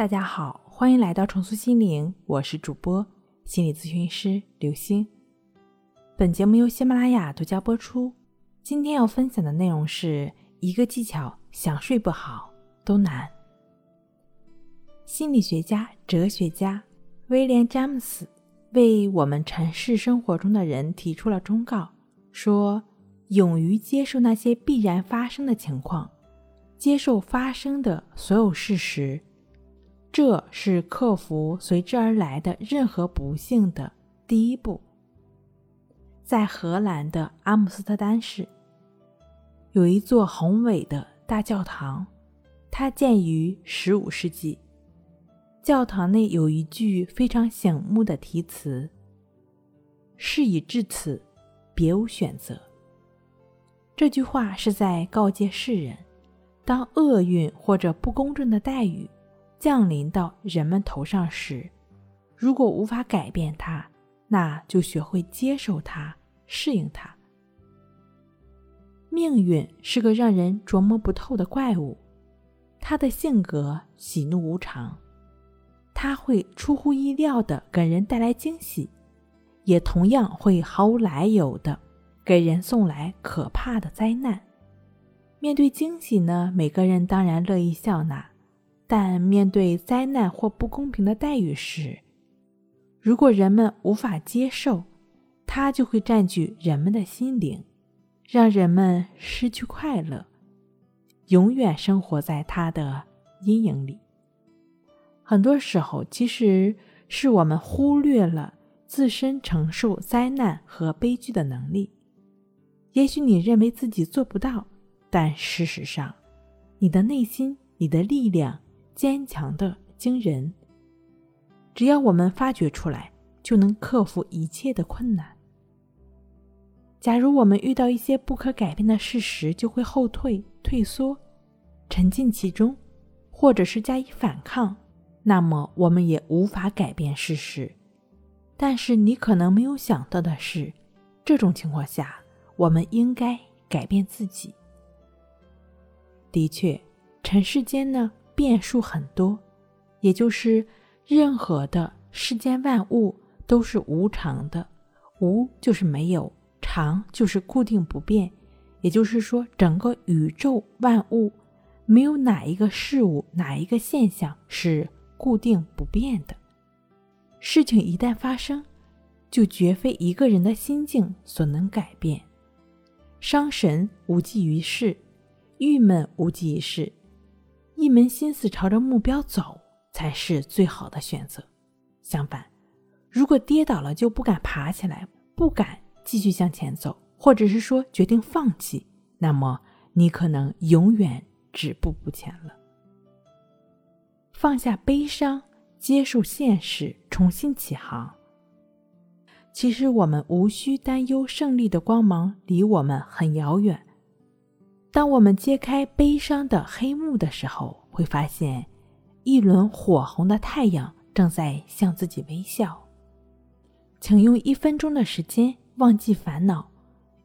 大家好，欢迎来到重塑心灵，我是主播心理咨询师刘星。本节目由喜马拉雅独家播出。今天要分享的内容是一个技巧，想睡不好都难。心理学家、哲学家威廉·詹姆斯为我们尘世生活中的人提出了忠告，说：勇于接受那些必然发生的情况，接受发生的所有事实。这是克服随之而来的任何不幸的第一步。在荷兰的阿姆斯特丹市，有一座宏伟的大教堂，它建于十五世纪。教堂内有一句非常醒目的题词：“事已至此，别无选择。”这句话是在告诫世人，当厄运或者不公正的待遇。降临到人们头上时，如果无法改变它，那就学会接受它，适应它。命运是个让人琢磨不透的怪物，他的性格喜怒无常，他会出乎意料的给人带来惊喜，也同样会毫无来由的给人送来可怕的灾难。面对惊喜呢，每个人当然乐意笑纳。但面对灾难或不公平的待遇时，如果人们无法接受，它就会占据人们的心灵，让人们失去快乐，永远生活在它的阴影里。很多时候，其实是我们忽略了自身承受灾难和悲剧的能力。也许你认为自己做不到，但事实上，你的内心，你的力量。坚强的惊人。只要我们发掘出来，就能克服一切的困难。假如我们遇到一些不可改变的事实，就会后退、退缩、沉浸其中，或者是加以反抗，那么我们也无法改变事实。但是你可能没有想到的是，这种情况下，我们应该改变自己。的确，尘世间呢。变数很多，也就是任何的世间万物都是无常的，无就是没有，常就是固定不变。也就是说，整个宇宙万物没有哪一个事物、哪一个现象是固定不变的。事情一旦发生，就绝非一个人的心境所能改变。伤神无济于事，郁闷无济于事。一门心思朝着目标走才是最好的选择。相反，如果跌倒了就不敢爬起来，不敢继续向前走，或者是说决定放弃，那么你可能永远止步不前了。放下悲伤，接受现实，重新起航。其实我们无需担忧胜利的光芒离我们很遥远。当我们揭开悲伤的黑幕的时候，会发现一轮火红的太阳正在向自己微笑。请用一分钟的时间忘记烦恼，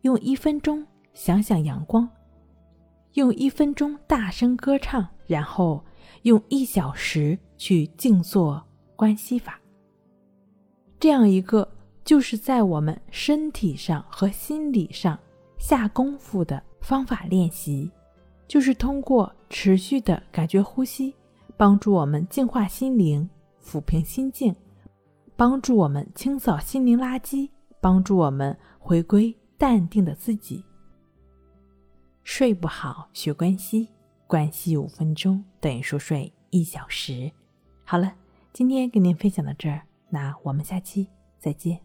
用一分钟想想阳光，用一分钟大声歌唱，然后用一小时去静坐观息法。这样一个就是在我们身体上和心理上下功夫的。方法练习，就是通过持续的感觉呼吸，帮助我们净化心灵、抚平心境，帮助我们清扫心灵垃圾，帮助我们回归淡定的自己。睡不好学关系，关系五分钟等于熟睡一小时。好了，今天跟您分享到这儿，那我们下期再见。